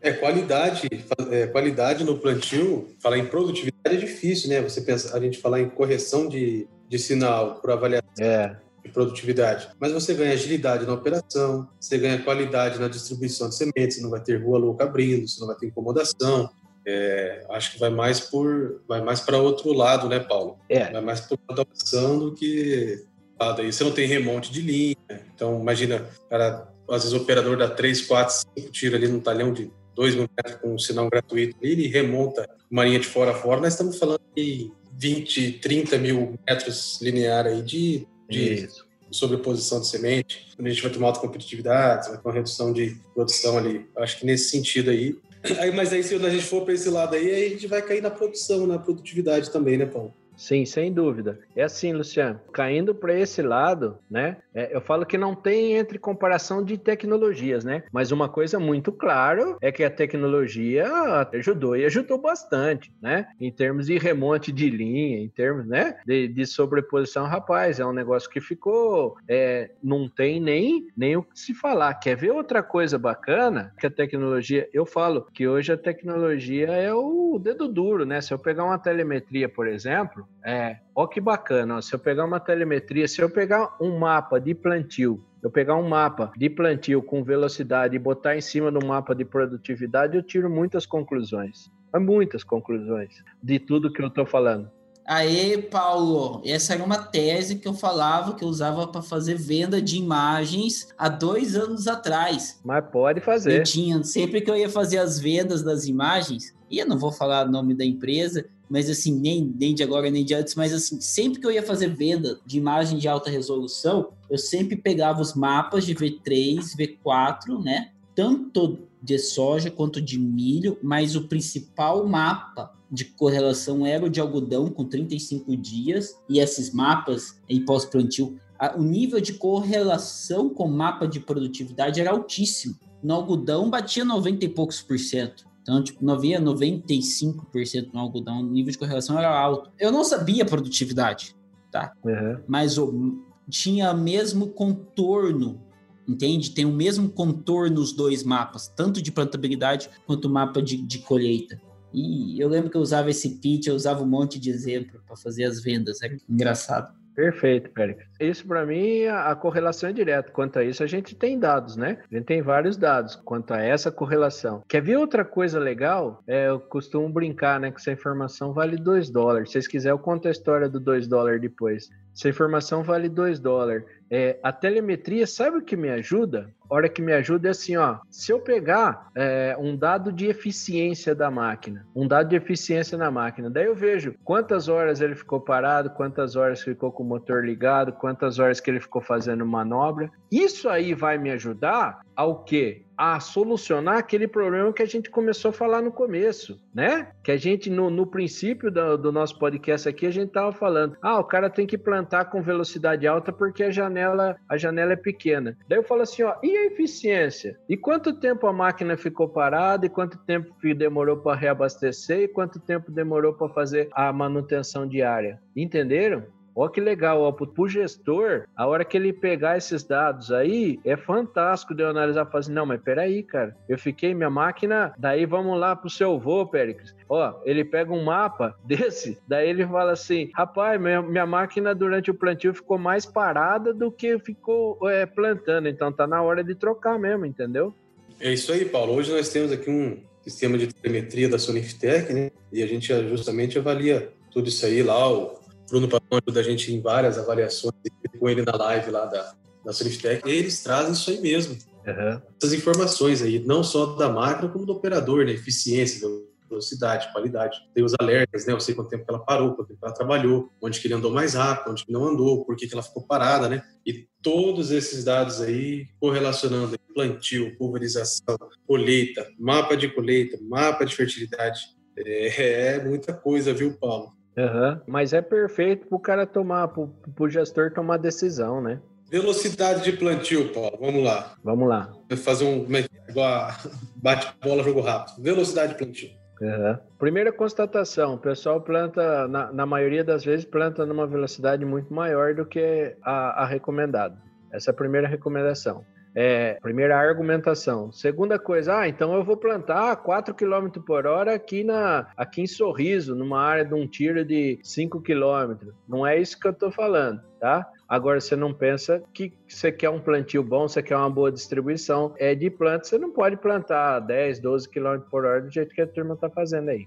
É, qualidade, é, qualidade no plantio, falar em produtividade é difícil, né? Você pensa, a gente falar em correção de, de sinal por avaliação. É de produtividade. Mas você ganha agilidade na operação, você ganha qualidade na distribuição de sementes, você não vai ter rua louca abrindo, você não vai ter incomodação. É, acho que vai mais por vai mais para outro lado, né, Paulo? É. Vai mais para adaptação do que lado aí. Você não tem remonte de linha. Então, imagina, cara, às vezes o operador dá 3, 4, 5 tiros ali num talhão de 2 mil metros com um sinal gratuito ali, ele remonta uma linha de fora a fora. Nós estamos falando de 20, 30 mil metros linear aí de de Isso. sobreposição de semente, onde a gente vai ter uma alta competitividade, vai ter uma redução de produção ali. Acho que nesse sentido aí. aí mas aí, se a gente for para esse lado aí, aí a gente vai cair na produção, na produtividade também, né, Paulo? Sim, sem dúvida. É assim, Luciano, caindo para esse lado, né? É, eu falo que não tem entre comparação de tecnologias, né? Mas uma coisa muito clara é que a tecnologia ajudou e ajudou bastante, né? Em termos de remonte de linha, em termos, né? De, de sobreposição, rapaz, é um negócio que ficou, é, não tem nem, nem o que se falar. Quer ver outra coisa bacana? Que a tecnologia, eu falo que hoje a tecnologia é o dedo duro, né? Se eu pegar uma telemetria, por exemplo, é, ó que bacana, ó, se eu pegar uma telemetria, se eu pegar um mapa de plantio, eu pegar um mapa de plantio com velocidade e botar em cima do mapa de produtividade, eu tiro muitas conclusões. Muitas conclusões de tudo que eu estou falando. Aí, Paulo, essa era uma tese que eu falava que eu usava para fazer venda de imagens há dois anos atrás. Mas pode fazer. Eu tinha, sempre que eu ia fazer as vendas das imagens, e eu não vou falar o nome da empresa, mas assim, nem, nem de agora nem de antes, mas assim, sempre que eu ia fazer venda de imagem de alta resolução, eu sempre pegava os mapas de V3, V4, né? Tanto de soja quanto de milho, mas o principal mapa de correlação era o de algodão com 35 dias, e esses mapas em pós-plantio, o nível de correlação com o mapa de produtividade era altíssimo. No algodão batia 90 e poucos por cento. Então, tipo, não havia 95% no algodão, o nível de correlação era alto. Eu não sabia produtividade, tá? Uhum. Mas o, tinha mesmo contorno, entende? Tem o mesmo contorno os dois mapas, tanto de plantabilidade quanto o mapa de, de colheita. E eu lembro que eu usava esse pitch, eu usava um monte de exemplo para fazer as vendas. É engraçado. Perfeito, Pérez. Isso para mim a, correlação é direta. Quanto a isso, a gente tem dados, né? A gente tem vários dados quanto a essa correlação. Quer ver outra coisa legal? É, eu costumo brincar, né? Que essa informação vale 2 dólares. Se vocês quiserem, eu conto a história do 2 dólares depois. Essa informação vale 2 dólares. É, a telemetria, sabe o que me ajuda? Hora que me ajuda é assim, ó. Se eu pegar é, um dado de eficiência da máquina, um dado de eficiência na máquina, daí eu vejo quantas horas ele ficou parado, quantas horas ficou com o motor ligado, quantas horas que ele ficou fazendo manobra. Isso aí vai me ajudar ao quê? a solucionar aquele problema que a gente começou a falar no começo, né? Que a gente, no, no princípio do, do, nosso podcast aqui, a gente tava falando, ah, o cara tem que plantar com velocidade alta porque a janela, a janela é pequena. Daí eu falo assim, ó, e eficiência? E quanto tempo a máquina ficou parada? E quanto tempo demorou para reabastecer? E quanto tempo demorou para fazer a manutenção diária? Entenderam? Olha que legal, ó, pro gestor, a hora que ele pegar esses dados aí, é fantástico de eu analisar e falar assim, não, mas peraí, cara, eu fiquei, minha máquina, daí vamos lá pro seu voo, Péricles. Ó, ele pega um mapa desse, daí ele fala assim, rapaz, minha, minha máquina durante o plantio ficou mais parada do que ficou é, plantando, então tá na hora de trocar mesmo, entendeu? É isso aí, Paulo. Hoje nós temos aqui um sistema de telemetria da Soniftec, né? E a gente justamente avalia tudo isso aí lá, o Bruno Papão ajuda a gente em várias avaliações, com ele na live lá da, da Suriftec. Eles trazem isso aí mesmo. Uhum. Essas informações aí, não só da máquina, como do operador, né? Eficiência, velocidade, qualidade. Tem os alertas, né? Eu sei quanto tempo que ela parou, quanto tempo ela trabalhou, onde que ele andou mais rápido, onde que não andou, por que, que ela ficou parada, né? E todos esses dados aí correlacionando plantio, pulverização, colheita, mapa de colheita, mapa de fertilidade. É, é muita coisa, viu, Paulo? Uhum. Mas é perfeito para o cara tomar, para o gestor tomar decisão, né? Velocidade de plantio, Paulo. Vamos lá. Vamos lá. Vou fazer um. É igual bate bola, jogo rápido. Velocidade de plantio. Uhum. Primeira constatação: o pessoal planta, na, na, maioria das vezes, planta numa velocidade muito maior do que a, a recomendada. Essa é a primeira recomendação. É, primeira argumentação. Segunda coisa, ah, então eu vou plantar 4 km por hora aqui, na, aqui em Sorriso, numa área de um tiro de 5 km. Não é isso que eu estou falando, tá? Agora, você não pensa que você quer um plantio bom, você quer uma boa distribuição é de planta, você não pode plantar 10, 12 km por hora do jeito que a turma está fazendo aí.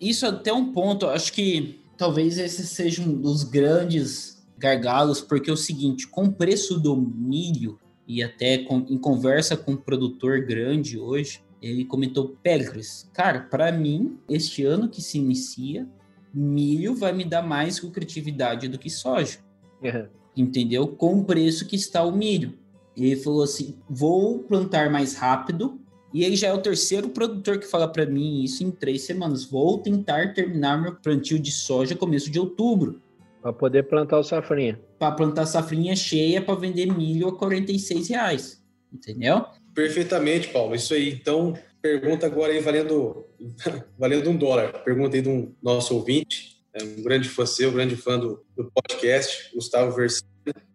Isso até um ponto, acho que talvez esse seja um dos grandes gargalos, porque é o seguinte, com o preço do milho, e até com, em conversa com um produtor grande hoje, ele comentou: Péricles, cara, para mim, este ano que se inicia, milho vai me dar mais lucratividade do que soja. Uhum. Entendeu? Com o preço que está o milho. Ele falou assim: vou plantar mais rápido. E ele já é o terceiro produtor que fala para mim isso em três semanas. Vou tentar terminar meu plantio de soja começo de outubro. Para poder plantar o safrinha. Para plantar safrinha cheia para vender milho a 46 reais. Entendeu? Perfeitamente, Paulo. Isso aí. Então, pergunta agora aí valendo, valendo um dólar. Pergunta aí de um nosso ouvinte, é um grande fã seu, um grande fã do, do podcast, Gustavo Versino.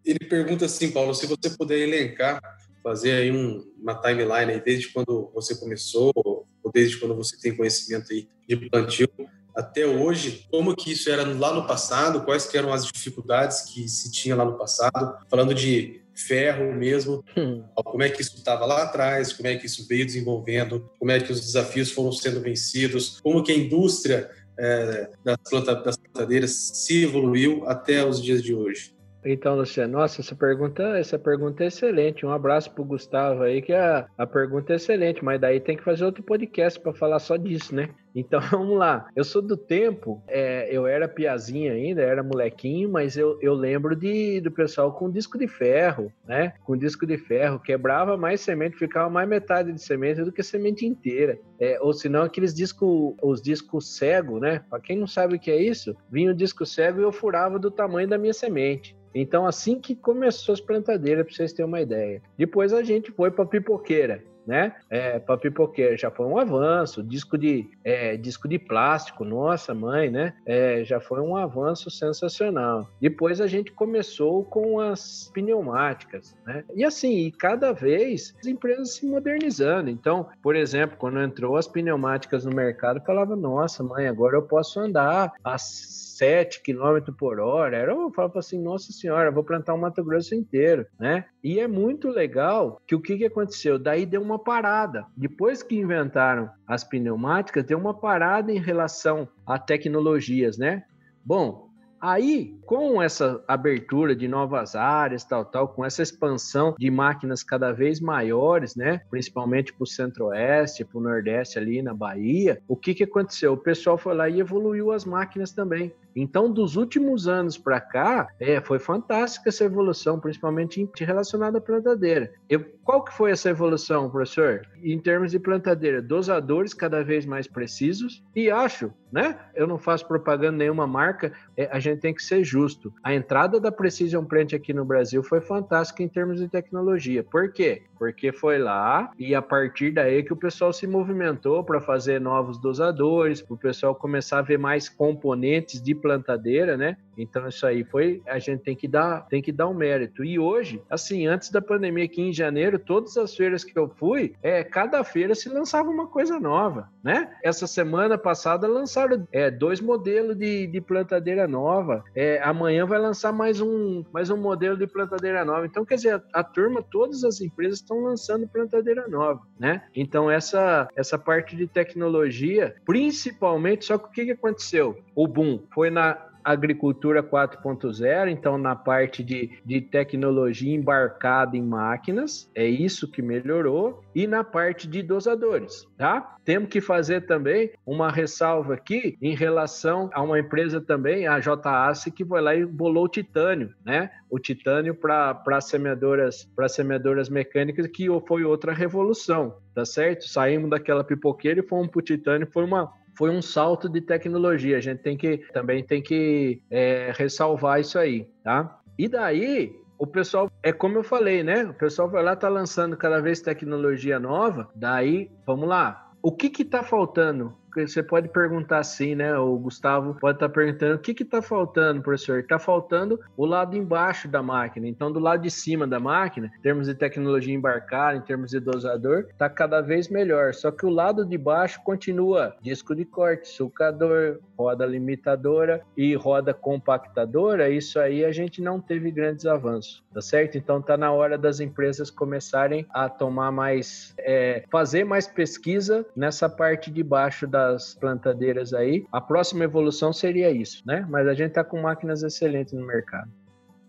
Ele pergunta assim, Paulo, se você puder elencar, fazer aí um, uma timeline aí, desde quando você começou, ou desde quando você tem conhecimento aí de plantio, até hoje, como que isso era lá no passado, quais eram as dificuldades que se tinha lá no passado, falando de ferro mesmo, hum. como é que isso estava lá atrás, como é que isso veio desenvolvendo, como é que os desafios foram sendo vencidos, como que a indústria é, das, planta, das plantadeiras se evoluiu até os dias de hoje. Então, Luciano, nossa, essa pergunta, essa pergunta é excelente. Um abraço pro Gustavo aí, que a, a pergunta é excelente, mas daí tem que fazer outro podcast para falar só disso, né? Então vamos lá. Eu sou do tempo, é, eu era piazinha ainda, era molequinho, mas eu, eu lembro de, do pessoal com disco de ferro, né? Com disco de ferro, quebrava mais semente, ficava mais metade de semente do que semente inteira. É, ou senão aqueles discos, os discos cego, né? Para quem não sabe o que é isso, vinha o disco cego e eu furava do tamanho da minha semente. Então, assim que começou as plantadeiras, para vocês terem uma ideia. Depois a gente foi para pipoqueira. Né? É, para pipoqueira já foi um avanço. Disco de, é, disco de plástico, nossa mãe, né? É, já foi um avanço sensacional. Depois a gente começou com as pneumáticas, né? E assim, e cada vez as empresas se modernizando. Então, por exemplo, quando entrou as pneumáticas no mercado, falava, nossa mãe, agora eu posso andar as 7 km por hora. Era, eu falava assim, nossa senhora, vou plantar o Mato Grosso inteiro, né? E é muito legal que o que, que aconteceu? Daí deu uma parada. Depois que inventaram as pneumáticas, deu uma parada em relação a tecnologias, né? Bom, Aí, com essa abertura de novas áreas, tal, tal, com essa expansão de máquinas cada vez maiores, né, principalmente para o centro-oeste, para o nordeste ali na Bahia, o que, que aconteceu? O pessoal foi lá e evoluiu as máquinas também. Então, dos últimos anos para cá, é, foi fantástica essa evolução, principalmente relacionada à plantadeira. Eu, qual que foi essa evolução, professor? Em termos de plantadeira, dosadores cada vez mais precisos e acho, né? Eu não faço propaganda nenhuma marca, é, a gente tem que ser justo. A entrada da Precision Plant aqui no Brasil foi fantástica em termos de tecnologia. Por quê? Porque foi lá e a partir daí que o pessoal se movimentou para fazer novos dosadores, o pessoal começar a ver mais componentes de plantadeira, né? Então isso aí foi, a gente tem que dar, tem que dar um mérito. E hoje, assim, antes da pandemia aqui em janeiro, todas as feiras que eu fui, é, cada feira se lançava uma coisa nova, né? Essa semana passada lançaram é, dois modelos de, de plantadeira nova. É, amanhã vai lançar mais um, mais um modelo de plantadeira nova. Então, quer dizer, a, a turma, todas as empresas estão lançando plantadeira nova, né? Então essa essa parte de tecnologia, principalmente, só que o que, que aconteceu? O boom foi na agricultura 4.0, então na parte de, de tecnologia embarcada em máquinas, é isso que melhorou, e na parte de dosadores, tá? Temos que fazer também uma ressalva aqui em relação a uma empresa também, a JAC, que foi lá e bolou o titânio, né? O titânio para semeadoras, para semeadoras mecânicas, que foi outra revolução, tá certo? Saímos daquela pipoqueira e fomos para o titânio, foi uma foi um salto de tecnologia. A gente tem que também tem que é, ressalvar isso aí, tá? E daí o pessoal, é como eu falei, né? O pessoal vai lá, tá lançando cada vez tecnologia nova. Daí, vamos lá. O que que tá faltando você pode perguntar assim, né? O Gustavo pode estar tá perguntando o que está faltando, professor? Está faltando o lado embaixo da máquina. Então, do lado de cima da máquina, em termos de tecnologia embarcada, em termos de dosador, está cada vez melhor. Só que o lado de baixo continua disco de corte, sulcador, roda limitadora e roda compactadora. Isso aí a gente não teve grandes avanços, tá certo? Então, está na hora das empresas começarem a tomar mais, é, fazer mais pesquisa nessa parte de baixo da das plantadeiras aí. A próxima evolução seria isso, né? Mas a gente está com máquinas excelentes no mercado.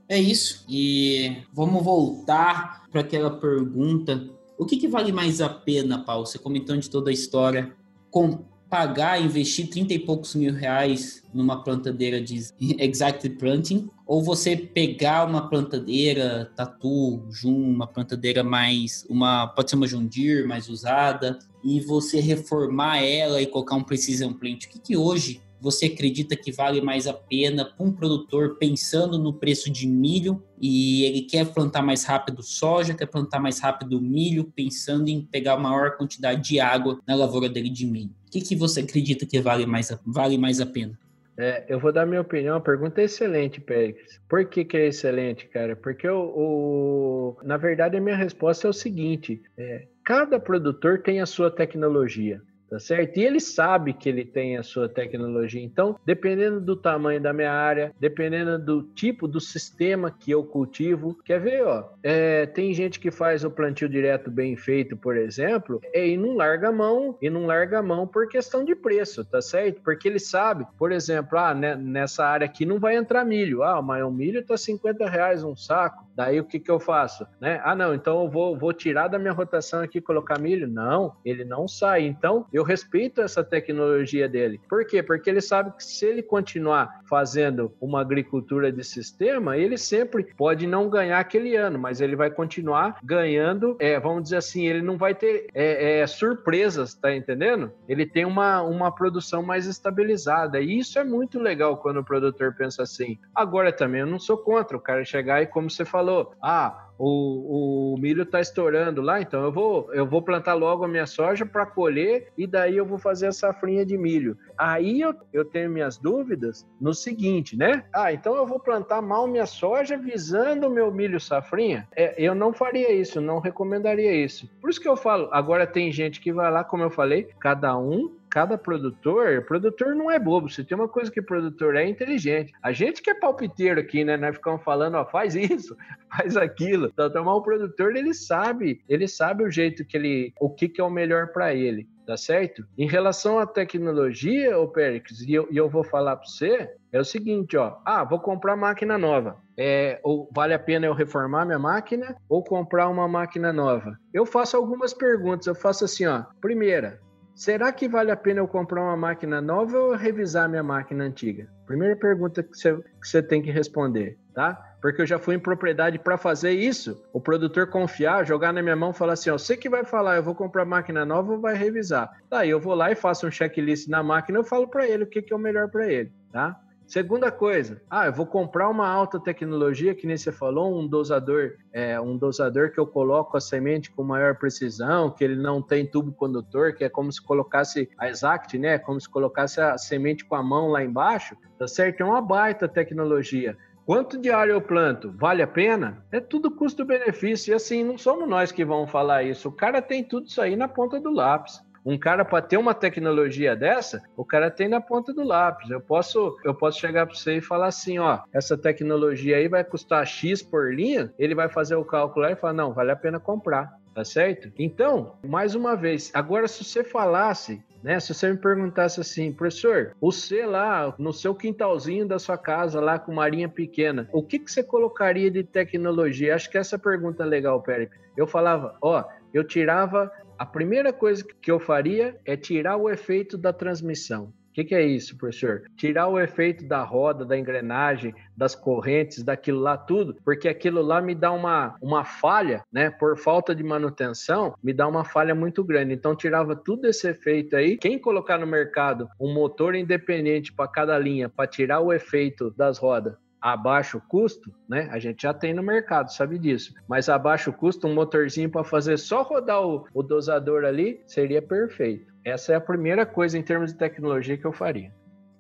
É isso. E vamos voltar para aquela pergunta. O que, que, vale mais a pena, Paulo? Você comentando de toda a história. Com pagar, investir 30 e poucos mil reais numa plantadeira de Exact Planting, ou você pegar uma plantadeira Tatu, Jun, uma plantadeira mais, uma pode ser uma Deere mais usada, e você reformar ela e colocar um Precision Plant. O que, que hoje você acredita que vale mais a pena para um produtor pensando no preço de milho e ele quer plantar mais rápido soja, quer plantar mais rápido milho, pensando em pegar maior quantidade de água na lavoura dele de milho? O que, que você acredita que vale mais, vale mais a pena? É, eu vou dar minha opinião. A pergunta é excelente, Pérez. Por que, que é excelente, cara? Porque o, na verdade a minha resposta é o seguinte: é, cada produtor tem a sua tecnologia tá certo? E ele sabe que ele tem a sua tecnologia. Então, dependendo do tamanho da minha área, dependendo do tipo do sistema que eu cultivo, quer ver, ó? É, tem gente que faz o plantio direto bem feito, por exemplo, e não larga a mão, e não larga a mão por questão de preço, tá certo? Porque ele sabe, por exemplo, ah, né, nessa área aqui não vai entrar milho. Ah, o milho tá 50 reais um saco. Daí o que que eu faço? Né? Ah, não, então eu vou, vou tirar da minha rotação aqui colocar milho? Não, ele não sai. Então, eu respeito essa tecnologia dele. Por quê? Porque ele sabe que se ele continuar fazendo uma agricultura de sistema, ele sempre pode não ganhar aquele ano, mas ele vai continuar ganhando, é, vamos dizer assim, ele não vai ter é, é, surpresas, tá entendendo? Ele tem uma, uma produção mais estabilizada. E isso é muito legal quando o produtor pensa assim. Agora também eu não sou contra o cara chegar e, como você falou, falou, ah, o, o milho está estourando lá, então eu vou, eu vou plantar logo a minha soja para colher e daí eu vou fazer a safrinha de milho. Aí eu, eu tenho minhas dúvidas no seguinte, né? Ah, então eu vou plantar mal minha soja visando o meu milho safrinha? É, eu não faria isso, não recomendaria isso. Por isso que eu falo, agora tem gente que vai lá, como eu falei, cada um cada produtor, produtor não é bobo. Se tem uma coisa que produtor é inteligente. A gente que é palpiteiro aqui, né? Nós ficamos falando, ó, faz isso, faz aquilo. Então, o produtor, ele sabe, ele sabe o jeito que ele, o que, que é o melhor para ele. Tá certo? Em relação à tecnologia, ô Périx, e eu, e eu vou falar para você, é o seguinte, ó. Ah, vou comprar máquina nova. É, ou vale a pena eu reformar minha máquina ou comprar uma máquina nova? Eu faço algumas perguntas. Eu faço assim, ó. Primeira, Será que vale a pena eu comprar uma máquina nova ou revisar minha máquina antiga? Primeira pergunta que você, que você tem que responder, tá? Porque eu já fui em propriedade para fazer isso. O produtor confiar, jogar na minha mão e falar assim: você que vai falar, eu vou comprar máquina nova ou vai revisar? Daí eu vou lá e faço um checklist na máquina, eu falo para ele o que, que é o melhor para ele, tá? Segunda coisa, ah, eu vou comprar uma alta tecnologia, que nem você falou, um dosador, é, um dosador que eu coloco a semente com maior precisão, que ele não tem tubo condutor, que é como se colocasse a Exact, né? Como se colocasse a semente com a mão lá embaixo, tá certo? É uma baita tecnologia. Quanto diário eu planto? Vale a pena? É tudo custo-benefício. E assim, não somos nós que vamos falar isso. O cara tem tudo isso aí na ponta do lápis. Um cara para ter uma tecnologia dessa, o cara tem na ponta do lápis. Eu posso, eu posso chegar para você e falar assim, ó, essa tecnologia aí vai custar X por linha, ele vai fazer o cálculo e falar, não, vale a pena comprar. Tá certo? Então, mais uma vez, agora se você falasse né? Se você me perguntasse assim, professor, você lá no seu quintalzinho da sua casa, lá com marinha pequena, o que, que você colocaria de tecnologia? Acho que essa pergunta é legal, Pérez. Eu falava, ó, eu tirava a primeira coisa que eu faria é tirar o efeito da transmissão. O que, que, é isso, professor? Tirar o efeito da roda, da engrenagem, das correntes, daquilo lá tudo, porque aquilo lá me dá uma, uma falha, né? Por falta de manutenção, me dá uma falha muito grande. Então, tirava tudo esse efeito aí. Quem colocar no mercado um motor independente para cada linha, para tirar o efeito das rodas, a baixo custo, né? A gente já tem no mercado, sabe disso. Mas a baixo custo, um motorzinho para fazer só rodar o, o dosador ali seria perfeito. Essa é a primeira coisa em termos de tecnologia que eu faria.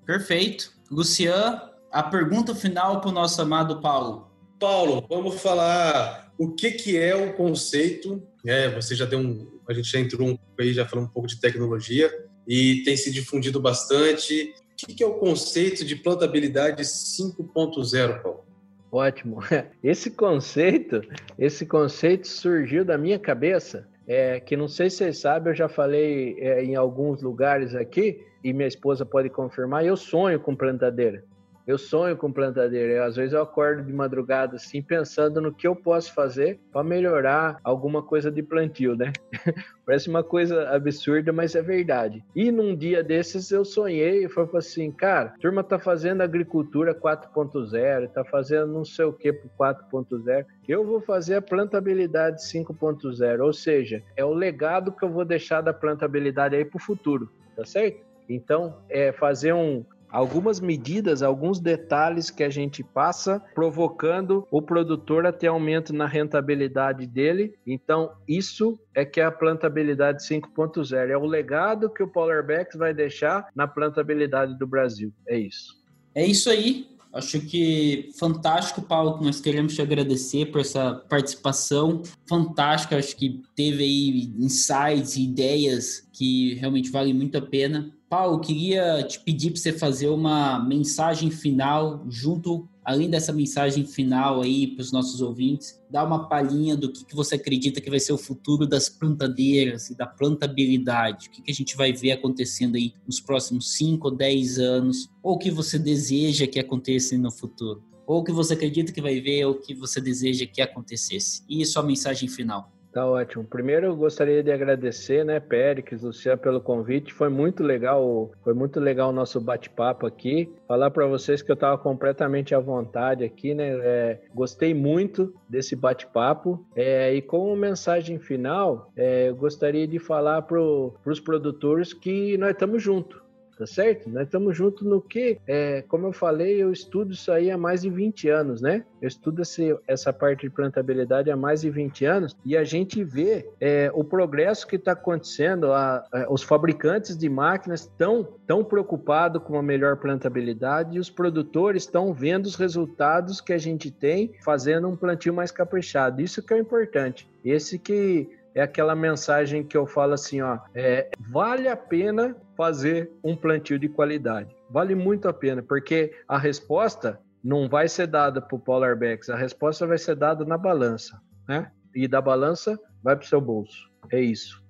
Perfeito. Lucian, a pergunta final para o nosso amado Paulo. Paulo, vamos falar o que, que é o conceito. É, você já deu um. A gente já entrou um pouco aí, já falou um pouco de tecnologia e tem se difundido bastante. O que é o conceito de plantabilidade 5.0, Paulo? Ótimo. Esse conceito, esse conceito surgiu da minha cabeça, é, que não sei se vocês sabem, eu já falei é, em alguns lugares aqui, e minha esposa pode confirmar, eu sonho com plantadeira. Eu sonho com plantadeira. Eu, às vezes eu acordo de madrugada assim, pensando no que eu posso fazer para melhorar alguma coisa de plantio, né? Parece uma coisa absurda, mas é verdade. E num dia desses eu sonhei e foi assim, cara, turma tá fazendo agricultura 4.0, tá fazendo não sei o que pro 4.0. Eu vou fazer a plantabilidade 5.0, ou seja, é o legado que eu vou deixar da plantabilidade aí pro futuro, tá certo? Então, é fazer um, algumas medidas, alguns detalhes que a gente passa, provocando o produtor a ter aumento na rentabilidade dele. Então, isso é que é a plantabilidade 5.0. É o legado que o Polarbex vai deixar na plantabilidade do Brasil. É isso. É isso aí. Acho que fantástico, Paulo, nós queremos te agradecer por essa participação fantástica. Acho que teve aí insights e ideias que realmente valem muito a pena. Paulo, queria te pedir para você fazer uma mensagem final junto, além dessa mensagem final aí para os nossos ouvintes, dar uma palhinha do que, que você acredita que vai ser o futuro das plantadeiras e da plantabilidade. O que, que a gente vai ver acontecendo aí nos próximos 5 ou 10 anos, ou o que você deseja que aconteça no futuro. Ou o que você acredita que vai ver, ou o que você deseja que acontecesse. E sua mensagem final. Tá ótimo. Primeiro eu gostaria de agradecer, né, Péricles, Luciano, pelo convite. Foi muito legal, foi muito legal o nosso bate-papo aqui. Falar para vocês que eu estava completamente à vontade aqui, né? É, gostei muito desse bate-papo. É, e como mensagem final, é, eu gostaria de falar para os produtores que nós estamos juntos. Tá certo? Nós estamos juntos no que, é, como eu falei, eu estudo isso aí há mais de 20 anos, né? Eu estudo esse, essa parte de plantabilidade há mais de 20 anos e a gente vê é, o progresso que está acontecendo. A, a, os fabricantes de máquinas estão tão preocupados com a melhor plantabilidade e os produtores estão vendo os resultados que a gente tem fazendo um plantio mais caprichado. Isso que é importante. Esse que é aquela mensagem que eu falo assim, ó, é, vale a pena fazer um plantio de qualidade. Vale muito a pena, porque a resposta não vai ser dada para o Polar Bex, a resposta vai ser dada na balança, né? E da balança vai para o seu bolso. É isso.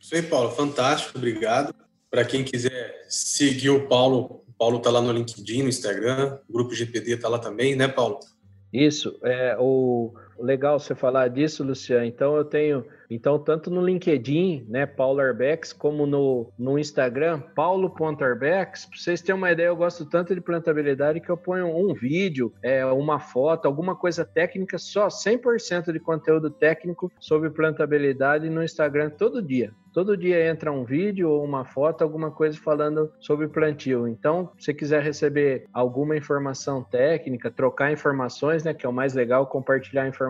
Isso aí, Paulo. Fantástico, obrigado. Para quem quiser seguir o Paulo, o Paulo está lá no LinkedIn, no Instagram, o Grupo GPD está lá também, né, Paulo? Isso. É, o legal você falar disso, Luciano. Então eu tenho então, tanto no LinkedIn, né, Paulo Arbex, como no, no Instagram, paulo.arbex, para vocês terem uma ideia, eu gosto tanto de plantabilidade que eu ponho um vídeo, é, uma foto, alguma coisa técnica, só 100% de conteúdo técnico sobre plantabilidade no Instagram todo dia. Todo dia entra um vídeo ou uma foto, alguma coisa falando sobre plantio. Então, se quiser receber alguma informação técnica, trocar informações, né, que é o mais legal, compartilhar informações,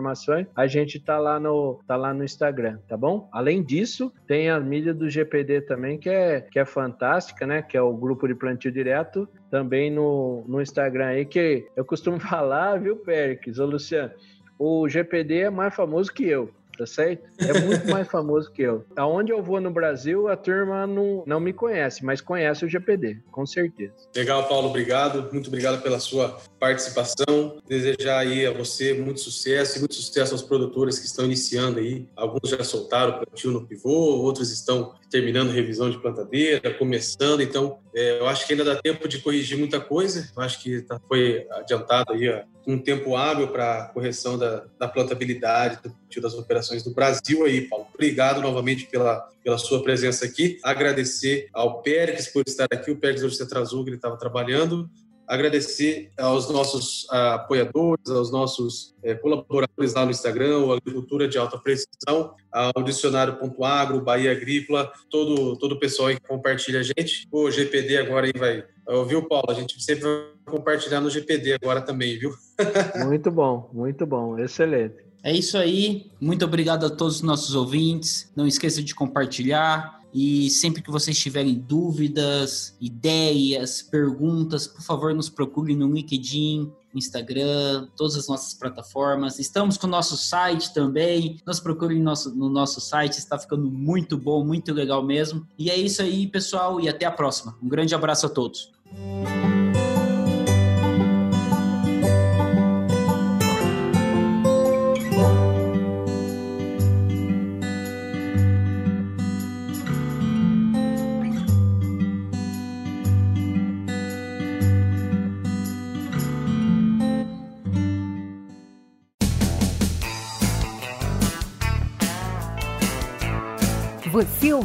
a gente tá lá no tá lá no Instagram, tá bom? Além disso, tem a mídia do GPD também, que é que é fantástica, né, que é o grupo de plantio direto, também no, no Instagram aí que eu costumo falar, viu, Péricles, ô Luciano, o GPD é mais famoso que eu tá certo? É muito mais famoso que eu. Aonde eu vou no Brasil, a turma não, não me conhece, mas conhece o GPD, com certeza. Legal, Paulo, obrigado. Muito obrigado pela sua participação. Desejar aí a você muito sucesso e muito sucesso aos produtores que estão iniciando aí. Alguns já soltaram o plantio no pivô, outros estão terminando revisão de plantadeira, começando. Então, é, eu acho que ainda dá tempo de corrigir muita coisa. Eu acho que tá, foi adiantado aí um tempo hábil para correção da, da plantabilidade do das operações do Brasil aí, Paulo. Obrigado novamente pela, pela sua presença aqui. Agradecer ao Pérez por estar aqui. O Pérez hoje se atrasou, ele estava trabalhando agradecer aos nossos uh, apoiadores, aos nossos uh, colaboradores lá no Instagram, o Agricultura de Alta Precisão, ao Dicionário.agro, Bahia Agrícola, todo, todo o pessoal que compartilha a gente. O GPD agora aí vai. Viu, Paulo? A gente sempre vai compartilhar no GPD agora também, viu? muito bom, muito bom, excelente. É isso aí. Muito obrigado a todos os nossos ouvintes. Não esqueça de compartilhar e sempre que vocês tiverem dúvidas, ideias, perguntas, por favor, nos procurem no LinkedIn, Instagram, todas as nossas plataformas. Estamos com o nosso site também. Nos procurem no nosso, no nosso site, está ficando muito bom, muito legal mesmo. E é isso aí, pessoal, e até a próxima. Um grande abraço a todos.